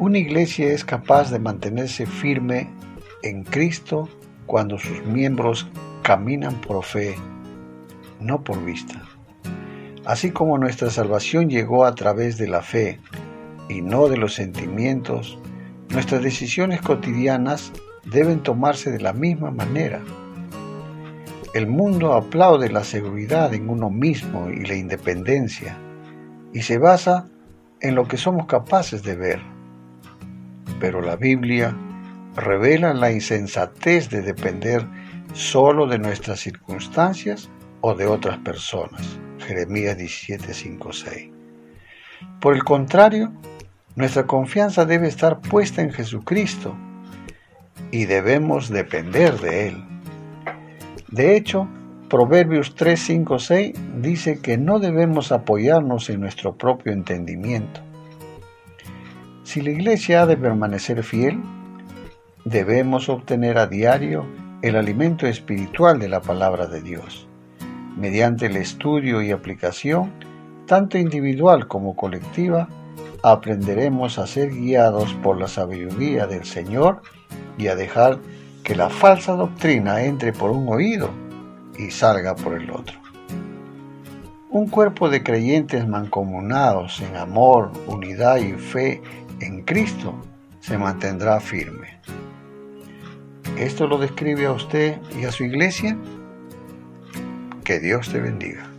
Una iglesia es capaz de mantenerse firme en Cristo cuando sus miembros caminan por fe, no por vista. Así como nuestra salvación llegó a través de la fe y no de los sentimientos, nuestras decisiones cotidianas deben tomarse de la misma manera. El mundo aplaude la seguridad en uno mismo y la independencia y se basa en lo que somos capaces de ver. Pero la Biblia revela la insensatez de depender solo de nuestras circunstancias o de otras personas. Jeremías 17, 6. Por el contrario, nuestra confianza debe estar puesta en Jesucristo y debemos depender de Él. De hecho, Proverbios 3, 5, 6 dice que no debemos apoyarnos en nuestro propio entendimiento. Si la iglesia ha de permanecer fiel, debemos obtener a diario el alimento espiritual de la palabra de Dios. Mediante el estudio y aplicación, tanto individual como colectiva, aprenderemos a ser guiados por la sabiduría del Señor y a dejar que la falsa doctrina entre por un oído y salga por el otro. Un cuerpo de creyentes mancomunados en amor, unidad y fe en Cristo se mantendrá firme. ¿Esto lo describe a usted y a su iglesia? Que Dios te bendiga.